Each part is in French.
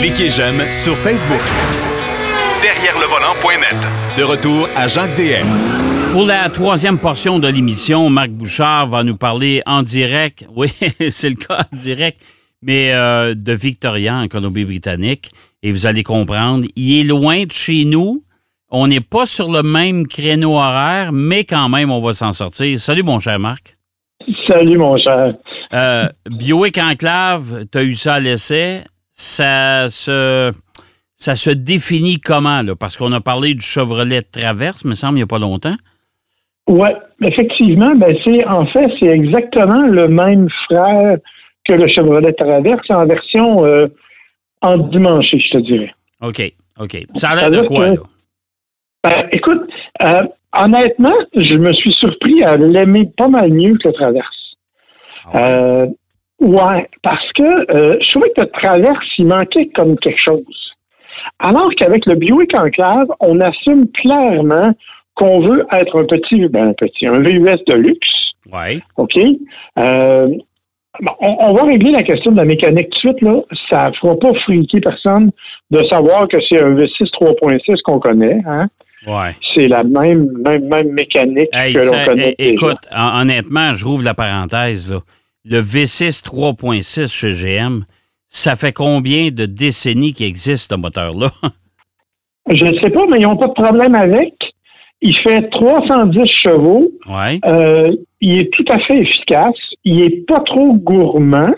Cliquez j'aime sur Facebook. Derrière le volant.net. De retour à Jacques DM. Pour la troisième portion de l'émission, Marc Bouchard va nous parler en direct, oui, c'est le cas en direct, mais euh, de Victoria en Colombie-Britannique. Et vous allez comprendre, il est loin de chez nous. On n'est pas sur le même créneau horaire, mais quand même, on va s'en sortir. Salut, mon cher Marc. Salut, mon cher. Euh, Bioic Enclave, tu as eu ça à l'essai? Ça se, ça se définit comment, là? Parce qu'on a parlé du Chevrolet Traverse, me semble, il n'y a pas longtemps. Oui, effectivement, ben c'est en fait, c'est exactement le même frère que le Chevrolet Traverse en version euh, en dimanche, je te dirais. OK, OK. Ça a l'air de quoi, là? Ben, écoute, euh, honnêtement, je me suis surpris à l'aimer pas mal mieux que le Traverse. Ah ouais. Euh, ouais, parce que euh, je trouvais que le Traverse, il manquait comme quelque chose. Alors qu'avec le Buick Enclave, on assume clairement qu'on veut être un petit, ben un petit, un VUS de luxe. Oui. OK? Euh, bon, on, va régler la question de la mécanique tout de suite. Là. Ça ne fera pas friquer personne de savoir que c'est un V6 3.6 qu'on connaît. Hein? Ouais. C'est la même, même, même mécanique Hey, que l'on connaît. écoute, hon- honnêtement, je rouvre la parenthèse. Là. Le V6 3.6 chez GM, ça fait combien de décennies qu'il existe ce moteur-là? Je ne sais pas, mais ils n'ont pas de problème avec. Il fait 310 chevaux. Oui. Euh, il est tout à fait efficace. Il est pas trop gourmand,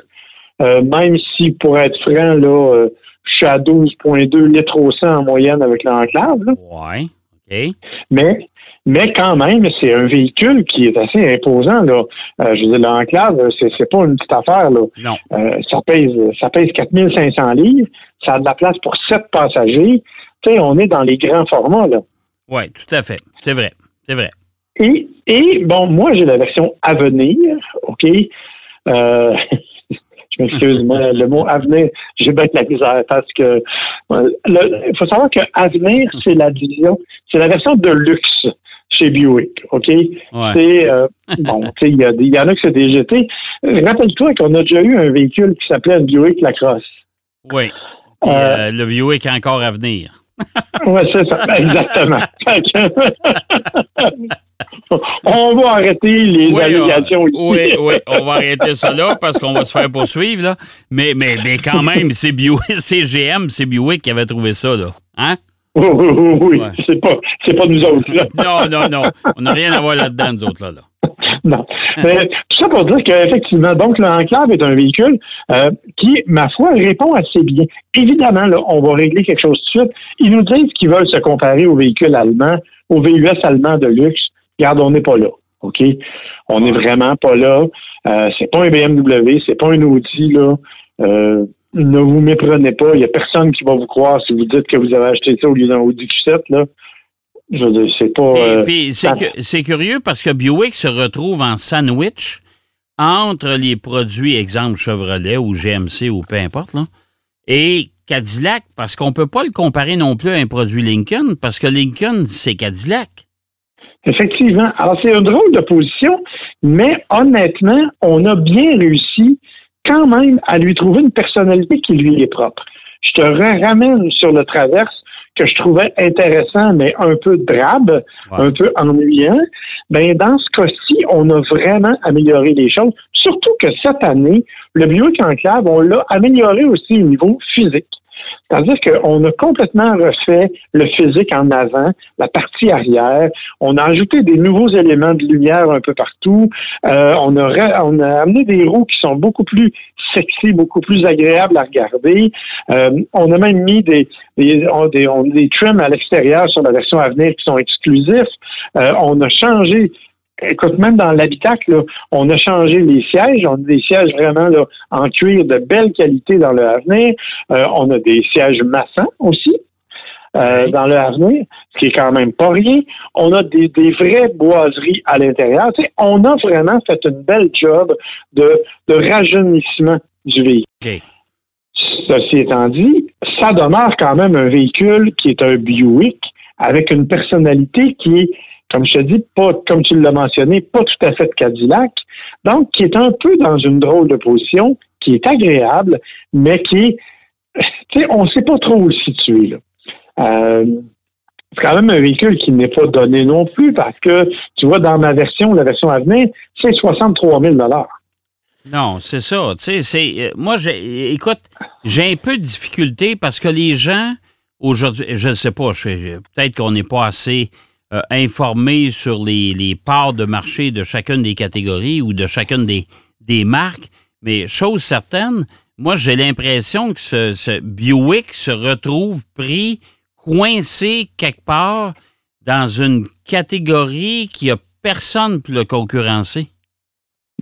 euh, même si, pour être franc, là, euh, je suis à 12,2 litres au 100 en moyenne avec l'enclave. Oui. OK. Mais, mais quand même, c'est un véhicule qui est assez imposant. Là. Euh, je veux dire, l'enclave, c'est, c'est pas une petite affaire. Là. Non. Euh, ça pèse ça pèse 4500 livres. Ça a de la place pour 7 passagers. Tu sais, on est dans les grands formats. Là. Oui, tout à fait. C'est vrai. C'est vrai. Et, et bon, moi, j'ai la version Avenir, OK? Euh, je m'excuse, mais le mot Avenir, j'ai bien de la misère parce que euh, il faut savoir que Avenir, c'est la division, c'est la version de luxe chez Buick, OK? Ouais. C'est, euh, bon, tu sais, il y, en a que c'est des GT. Euh, Rappelle-toi qu'on a déjà eu un véhicule qui s'appelait un Buick Lacrosse. Oui. Puis, euh, le Buick est encore à venir. Oui, c'est ça, exactement. Fait que- On va arrêter les Oui, allégations euh, oui, oui, on va arrêter ça là parce qu'on va se faire poursuivre. Là. Mais, mais, mais quand même, c'est Buick, c'est GM, c'est Buick qui avait trouvé ça. Là. Hein? Oui, oui, oui, oui. Ouais. C'est pas, c'est pas nous autres, là. Non, non, non. On n'a rien à voir là-dedans, nous autres. Là, là. Non. Mais tout ça pour dire qu'effectivement, donc, l'Enclave est un véhicule euh, qui, ma foi, répond assez bien. Évidemment, là, on va régler quelque chose tout de suite. Ils nous disent qu'ils veulent se comparer aux véhicules allemands, aux VUS allemands de luxe. Regarde, on n'est pas là. OK? On n'est vraiment pas là. Euh, c'est pas un BMW, c'est pas un Audi, là. Euh, ne vous méprenez pas. Il n'y a personne qui va vous croire si vous dites que vous avez acheté ça au lieu d'un Audi Q7, là. Je c'est pas. Euh, c'est, curieux parce que Buick se retrouve en sandwich entre les produits, exemple Chevrolet ou GMC ou peu importe, là, et Cadillac, parce qu'on ne peut pas le comparer non plus à un produit Lincoln, parce que Lincoln, c'est Cadillac. Effectivement. Alors, c'est une drôle de position, mais honnêtement, on a bien réussi quand même à lui trouver une personnalité qui lui est propre. Je te ramène sur le traverse que je trouvais intéressant, mais un peu drabe, Ouais. un peu ennuyant. Ben, dans ce cas-ci, on a vraiment amélioré les choses. Surtout que cette année, le Buick Enclave, on l'a amélioré aussi au niveau physique. C'est-à-dire qu'on a complètement refait le physique en avant, la partie arrière. On a ajouté des nouveaux éléments de lumière un peu partout. Euh, on, a amené des roues qui sont beaucoup plus sexy, beaucoup plus agréables à regarder. Euh, on a même mis des, des, on- des, des trims à l'extérieur sur la version à venir qui sont exclusifs. Euh, on a changé Écoute, même dans l'habitacle, on a changé les sièges. On a des sièges vraiment là, en cuir de belle qualité dans le avenir. Euh, on a des sièges massants aussi euh, dans le avenir, ce qui est quand même pas rien. On a des, des vraies boiseries à l'intérieur. Tu sais, on a vraiment fait une belle job de, de rajeunissement du véhicule. Ceci étant dit, ça demeure quand même un véhicule qui est un Buick avec une personnalité qui est, comme je te dis, pas, comme tu l'as mentionné, pas tout à fait de Cadillac. Donc, qui est un peu dans une drôle de position, qui est agréable, mais qui tu sais, on ne sait pas trop où le situer. Euh, c'est quand même un véhicule qui n'est pas donné non plus parce que, tu vois, dans ma version, la version à venir, c'est 63 000 Non, c'est ça. Tu sais, c'est, euh, moi, j'ai, écoute, j'ai un peu de difficulté parce que les gens, aujourd'hui, je ne sais pas, peut-être qu'on n'est pas assez euh, informé sur les, les parts de marché de chacune des catégories ou de chacune des, des marques, mais chose certaine, moi, j'ai l'impression que ce, ce Buick se retrouve pris, coincé quelque part dans une catégorie qui a personne pour le concurrencer.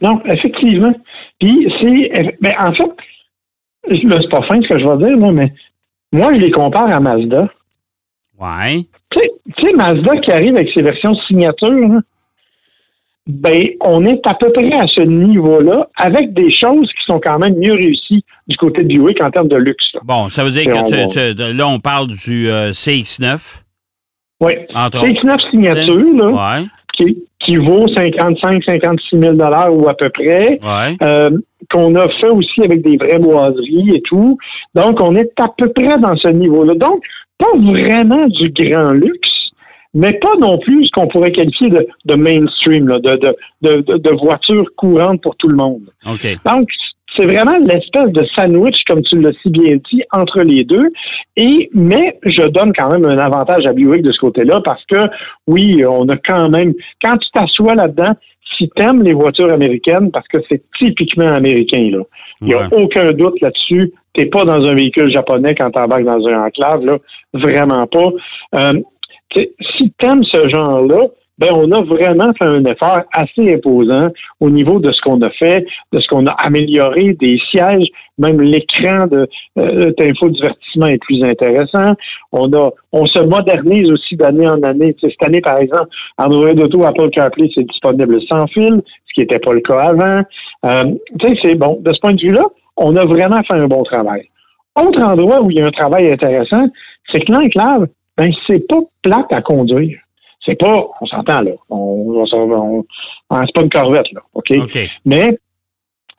Non, effectivement. Puis c'est. Ben, en fait, là, c'est pas fin ce que je vais dire, moi, mais moi, je les compare à Mazda. Ouais. Tu sais- Mazda qui arrive avec ses versions signature, hein, ben, on est à peu près à ce niveau-là, avec des choses qui sont quand même mieux réussies du côté de Buick en termes de luxe. là. Bon, ça veut dire que va- tu- tu- là, on parle du euh, CX9, Oui. entre C'est autres. 9 signatures, là, Ouais, qui, qui vaut 55 56 000 ou à peu près. ouais. euh, qu'on a fait aussi avec des vraies boiseries et tout. Donc, on est à peu près dans ce niveau-là. Donc, pas vraiment du grand luxe, mais pas non plus ce qu'on pourrait qualifier de, de mainstream, là, de, de, de, de, de voiture courante pour tout le monde. Donc, c'est vraiment l'espèce de sandwich, comme tu l'as si bien dit, entre les deux. Et, mais je donne quand même un avantage à Buick de ce côté-là parce que, oui, on a quand même, quand tu t'assois là-dedans, si t'aimes les voitures américaines, parce que c'est typiquement américain, là. Il n'y a Ouais. aucun doute là-dessus. T'es pas dans un véhicule japonais quand t'embarques dans un enclave, là. Vraiment pas. Euh, si t'aimes ce genre-là, ben on a vraiment fait un effort assez imposant au niveau de ce qu'on a fait, de ce qu'on a amélioré, des sièges, même l'écran de euh, est plus intéressant. On a, on se modernise aussi d'année en année. Cette année, par exemple, Android Auto, Apple CarPlay, c'est disponible sans fil, ce qui n'était pas le cas avant. Euh, tu sais, c'est bon. De ce point de vue-là, on a vraiment fait un bon travail. Autre endroit où il y a un travail intéressant, c'est que l'enclave, ben, c'est pas plate à conduire. C'est pas, on s'entend là, on, on, on- c'est pas une corvette là, ok? OK. Mais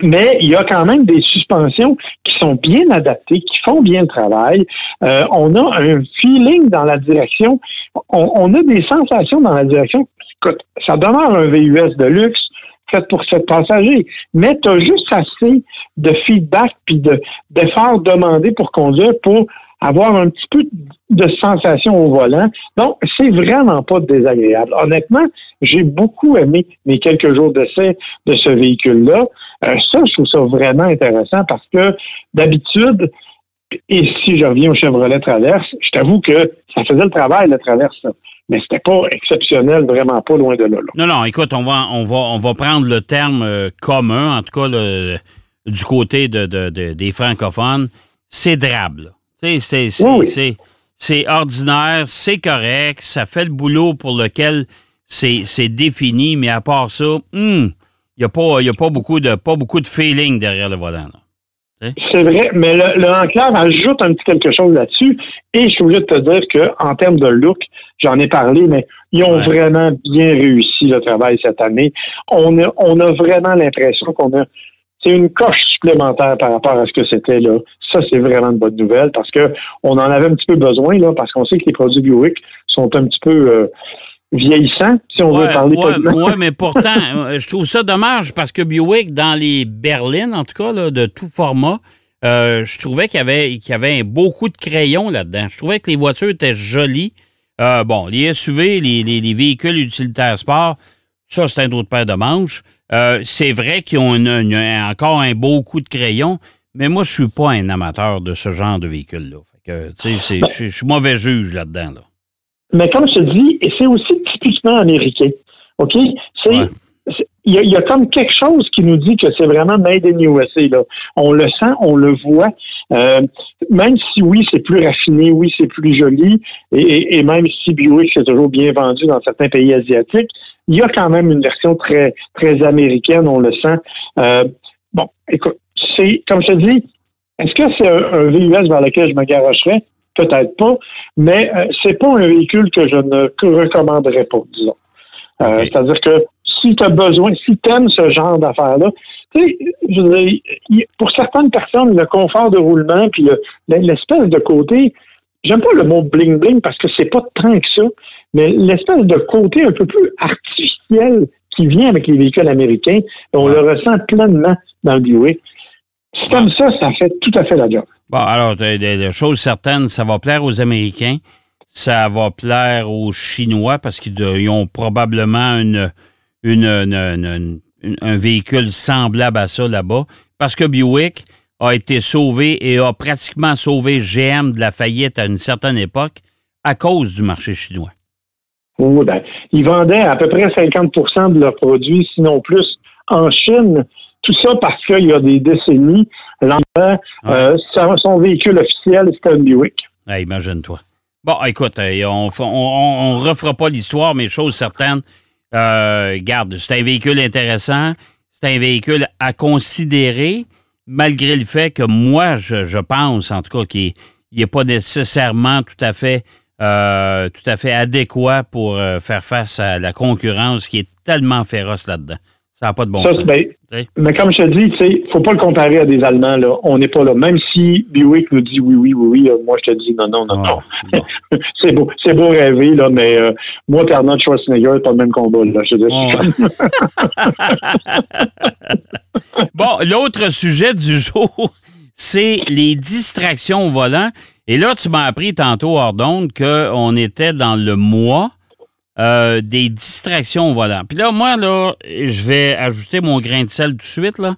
mais il y a quand même des suspensions qui sont bien adaptées, qui font bien le travail. Euh, on a un feeling dans la direction. On, on a des sensations dans la direction. Écoute, ça demeure un VUS de luxe fait pour sept passagers, mais tu as juste assez de feedback puis de d'efforts demandés pour conduire pour avoir un petit peu de sensation au volant. Donc, c'est vraiment pas désagréable. Honnêtement, j'ai beaucoup aimé mes quelques jours d'essai de ce véhicule-là. Euh, ça, je trouve ça vraiment intéressant parce que d'habitude, et si je reviens au Chevrolet Traverse, je t'avoue que ça faisait le travail, le Traverse. Mais c'était pas exceptionnel, vraiment pas loin de là. là. Non, non, écoute, on va, on va, on va prendre le terme euh, commun, en tout cas le- du côté de, de- de- des francophones. C'est drable. C'est c'est- Oui, oui. c'est- c'est ordinaire, c'est correct, ça fait le boulot pour lequel c'est défini, mais à part ça, il n'y a, pas- y a pas, beaucoup de, pas beaucoup de feeling derrière le volant. là. C'est vrai, mais le, le enclave ajoute un petit quelque chose là-dessus. Et je suis obligé de te dire qu'en termes de look, j'en ai parlé, mais ils ont Ouais. vraiment bien réussi le travail cette année. On a, on a vraiment l'impression qu'on a c'est une coche supplémentaire par rapport à ce que c'était là. Ça, c'est vraiment une bonne nouvelle parce que on en avait un petit peu besoin là, parce qu'on sait que les produits Buick sont un petit peu euh, vieillissants, si on veut parler ouais, mais pourtant, euh, je trouve ça dommage parce que Buick, dans les berlines, en tout cas, là, de tout format, euh, je trouvais qu'il y avait, qu'il y avait beaucoup de crayons là-dedans. Je trouvais que les voitures étaient jolies. Euh, bon, les SUV, les, les- les véhicules utilitaires sport, ça, c'est un autre paire de manches. Euh, c'est vrai qu'ils ont une- une- encore un beau coup de crayon, mais moi, je suis pas un amateur de ce genre de véhicule-là. Ben je suis mauvais juge là-dedans. Là. Mais comme je te dis, c'est aussi typiquement américain. OK? C'est. Ouais. c'est- Il y, a, il y a comme quelque chose qui nous dit que c'est vraiment made in USA. Là. On le sent, on le voit. Euh, même si oui, c'est plus raffiné, oui, c'est plus joli, et, et- et même si Buick c'est toujours bien vendu dans certains pays asiatiques, il y a quand même une version très très américaine, on le sent. Euh, bon, écoute, c'est comme je te dis, est-ce que c'est un, un VUS vers lequel je me garocherais? Peut-être pas, mais euh, c'est pas un véhicule que je ne recommanderais pas, disons. Euh. C'est-à-dire que si tu as besoin, si tu aimes ce genre d'affaires-là, je veux dire, il- pour certaines personnes, le confort de roulement, puis le- l'espèce de côté, j'aime pas le mot bling-bling parce que c'est pas tant que ça, mais l'espèce de côté un peu plus artificiel qui vient avec les véhicules américains, on le ressent pleinement dans le Buick. Si t'aimes ça, ça fait tout à fait la job. Bon, alors, des, choses certaines, ça va plaire aux Américains, ça va plaire aux Chinois parce qu'ils ils ont probablement une, une- une- une- une- un véhicule semblable à ça là-bas. Parce que Buick a été sauvé et a pratiquement sauvé GM de la faillite à une certaine époque à cause du marché chinois. Oui, ben, ils vendaient à peu près 50% de leurs produits, sinon plus, en Chine. Tout ça parce qu'il y a des décennies, Lambert, euh, son, véhicule officiel, c'était un Buick. Ah, Imagine-toi. Bon, écoute, euh, on ne refera pas l'histoire, mais chose certaine, euh, c'est un véhicule intéressant, c'est un véhicule à considérer, malgré le fait que moi, je, pense, en tout cas, qu'il n'est pas nécessairement tout à fait, euh, adéquat pour euh, faire face à la concurrence qui est tellement féroce là-dedans. Ça n'a pas de bon Ça, sens. ben, mais comme je te dis, tu sais, faut pas le comparer à des Allemands. Là. On n'est pas là. Même si Buick nous dit oui, oui, oui, oui, euh, moi je te dis non, non, non, non. Ah, bon. c'est beau, c'est beau rêver, là, mais euh, moi, Arnold Schwarzenegger, pas le même combat. Là. Je te dis. Bon, l'autre sujet du jour, c'est les distractions au volant. Et là, tu m'as appris tantôt, hors d'onde, qu'on était dans le mois euh, des distractions au volant. Puis là, moi, là, je vais ajouter mon grain de sel tout de suite, là.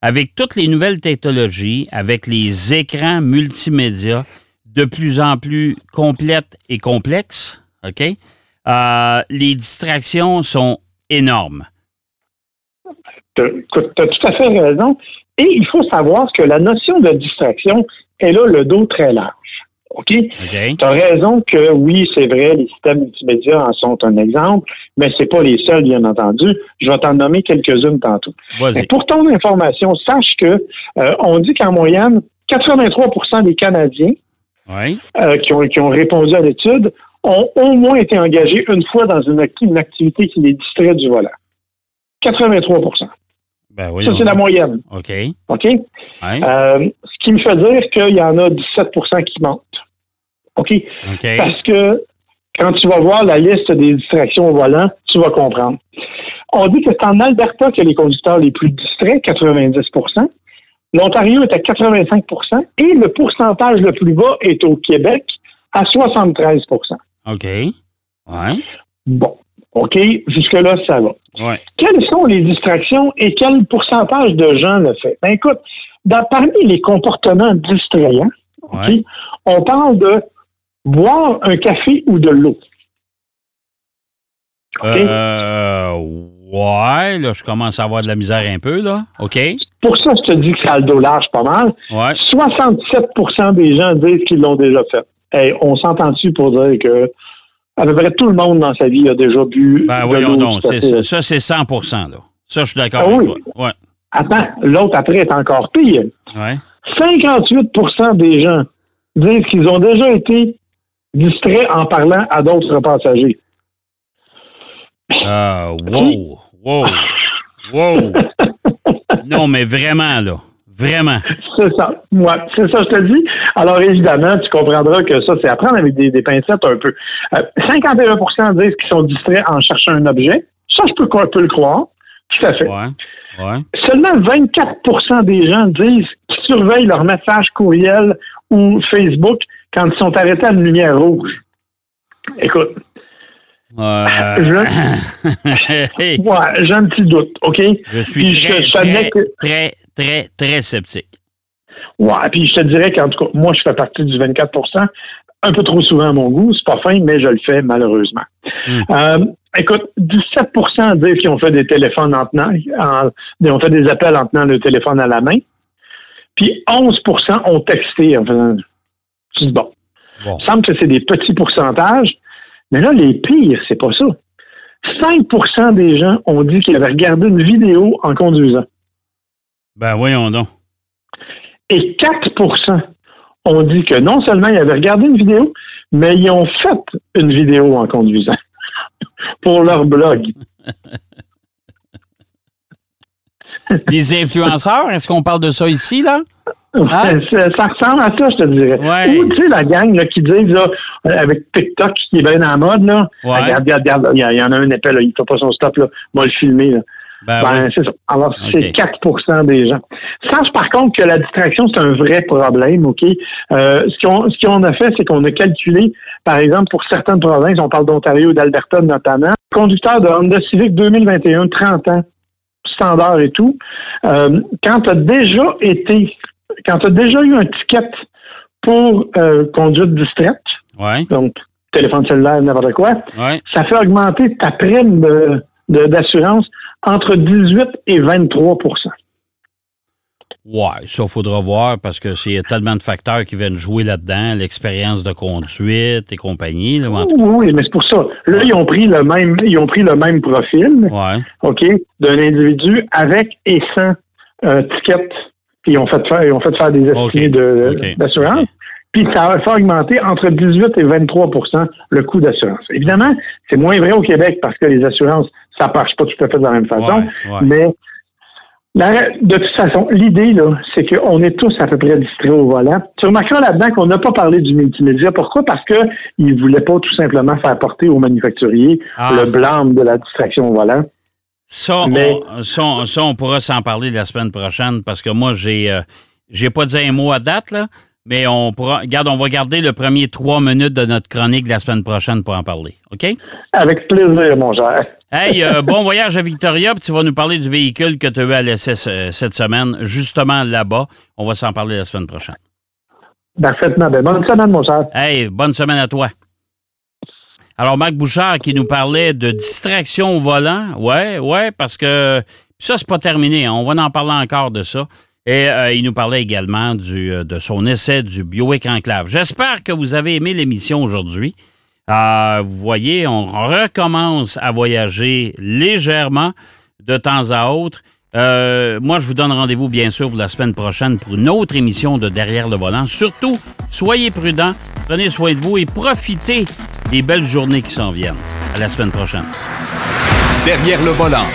Avec toutes les nouvelles technologies, avec les écrans multimédia de plus en plus complètes et complexes, OK? Euh, les distractions sont énormes. Tu as tout à fait raison. Et il faut savoir que la notion de distraction, elle a le dos très large. OK? Tu as raison que oui, c'est vrai, les systèmes multimédia en sont un exemple, mais c'est pas les seuls, bien entendu. Je vais t'en nommer quelques-unes tantôt. Mais pour ton information, sache que euh, on dit qu'en moyenne, 83% des Canadiens Oui. euh, qui, ont, qui ont répondu à l'étude ont au moins été engagés une fois dans une, acti- une activité qui les distrait du volant. 83 Ben oui. Ça, c'est la moyenne. OK. OK? Euh, ce qui me fait dire qu'il y en a 17% qui mentent. OK? Parce que quand tu vas voir la liste des distractions au volant, tu vas comprendre. On dit que c'est en Alberta que les conducteurs les plus distraits, 90% L'Ontario est à 85% et le pourcentage le plus bas est au Québec à 73% OK. Ouais. Bon, OK, jusque-là, ça va. Ouais. Quelles sont les distractions et quel pourcentage de gens le fait? Ben écoute, dans, parmi les comportements distrayants, Ouais. on parle de boire un café ou de l'eau? Euh, ouais, là, je commence à avoir de la misère un peu, là. OK. Pour ça, je te dis que ça a le dos large pas mal. Ouais. 67% des gens disent qu'ils l'ont déjà fait. Hey, on s'entend dessus pour dire que à peu près tout le monde dans sa vie a déjà bu. Ben, de voyons donc. Ça, c'est 100% là. Ça, je suis d'accord Ah avec oui. toi. Ouais. Attends, l'autre après est encore pire. Ouais. 58% des gens disent qu'ils ont déjà été distraits en parlant à d'autres passagers. Euh, wow. Wow. Wow. non, mais vraiment, là. Vraiment. C'est ça. Ouais, c'est ça, je te dis. Alors, évidemment, tu comprendras que ça, c'est à prendre avec des, des pincettes un peu. Euh, 51% disent qu'ils sont distraits en cherchant un objet. Ça, je peux, le croire. Tout à fait. Ouais. Ouais. Seulement 24% des gens disent qu'ils surveillent leur message courriel ou Facebook quand ils sont arrêtés à une lumière rouge. Écoute, Euh, je, ouais, j'ai un petit doute, OK? je suis très, je très, que- très, très, très sceptique. Ouais, puis je te dirais qu'en tout cas, moi, je fais partie du 24% un peu trop souvent à mon goût. C'est pas fin, mais je le fais malheureusement. Hmm. Euh, écoute, 17% disent qu'ils ont fait des téléphones en tenant, en- ils ont fait des appels en tenant le téléphone à la main. Puis 11% ont texté en faisant. Bon, Bon. il semble que c'est des petits pourcentages, mais là, les pires, c'est pas ça. 5% des gens ont dit qu'ils avaient regardé une vidéo en conduisant. Ben, voyons donc. Et 4% ont dit que non seulement ils avaient regardé une vidéo, mais ils ont fait une vidéo en conduisant pour leur blog. des influenceurs. Est-ce qu'on parle de ça ici, là? Ça, ça ressemble à ça, je te dirais. Ouais. Ou, tu sais, la gang là, qui disent, là, euh, avec TikTok qui est bien dans la mode, là, Ouais. regarde, regarde, regarde, il y, en a un épais, là, il fait pas son stop, là, va le filmer, là. Ben, Ben, oui. c'est ça. Alors, c'est 4% des gens. Sache par contre que la distraction, c'est un vrai problème, OK? Euh, ce qu'on ce qu'on a fait, c'est qu'on a calculé, par exemple, pour certaines provinces, on parle d'Ontario et d'Alberta notamment, conducteur de Honda Civic 2021, 30 ans, standard et tout, euh, quand tu as déjà été, quand tu as déjà eu un ticket pour euh, conduite distraite, Ouais, donc téléphone cellulaire, n'importe quoi, ouais. ça fait augmenter ta prime de- de- d'assurance entre 18 et 23 Ouais, ça, faudra voir parce que c'est tellement de facteurs qui viennent jouer là-dedans, l'expérience de conduite et compagnie. Là, Oui, mais c'est pour ça. Là, ils ont pris le même, ils ont pris le même profil. Ouais. OK, d'un individu avec et sans euh, ticket. Puis ils ont fait faire, ils ont fait faire des estimés de- d'assurance. Puis ça va faire augmenter entre 18 et 23% le coût d'assurance. Évidemment, c'est moins vrai au Québec parce que les assurances, ça marche pas tout à fait de la même façon. Ouais, ouais. Mais de toute façon, l'idée, là, c'est qu'on est tous à peu près distraits au volant. Tu remarqueras là-dedans qu'on n'a pas parlé du multimédia. Pourquoi? Parce qu'ils ne voulaient pas tout simplement faire porter aux manufacturiers Ah. le blâme de la distraction au volant. Ça, Mais- on, ça, ça, on pourra s'en parler la semaine prochaine parce que moi, j'ai euh, j'ai pas dit un mot à date, là, mais on pourra. Regarde, on va garder le premier trois minutes de notre chronique la semaine prochaine pour en parler. OK? Avec plaisir, mon cher. Hey, euh, bon voyage à Victoria, puis tu vas nous parler du véhicule que tu as eu à l'essai ce- cette semaine, justement là-bas. On va s'en parler la semaine prochaine. Parfaitement. Ben, bonne semaine, mon cher. Hey, bonne semaine à toi. Alors, Marc Bouchard qui nous parlait de distraction au volant. Ouais, ouais, parce que ça, c'est pas terminé. hein. On va en parler encore de ça. Et euh, il nous parlait également du, euh, de son essai du Bioic Enclave. J'espère que vous avez aimé l'émission aujourd'hui. Euh, vous voyez, on recommence à voyager légèrement de temps à autre. Euh, moi, je vous donne rendez-vous, bien sûr, pour la semaine prochaine pour une autre émission de Derrière le volant. Surtout, soyez prudents, prenez soin de vous et profitez des belles journées qui s'en viennent. À la semaine prochaine. Derrière le volant.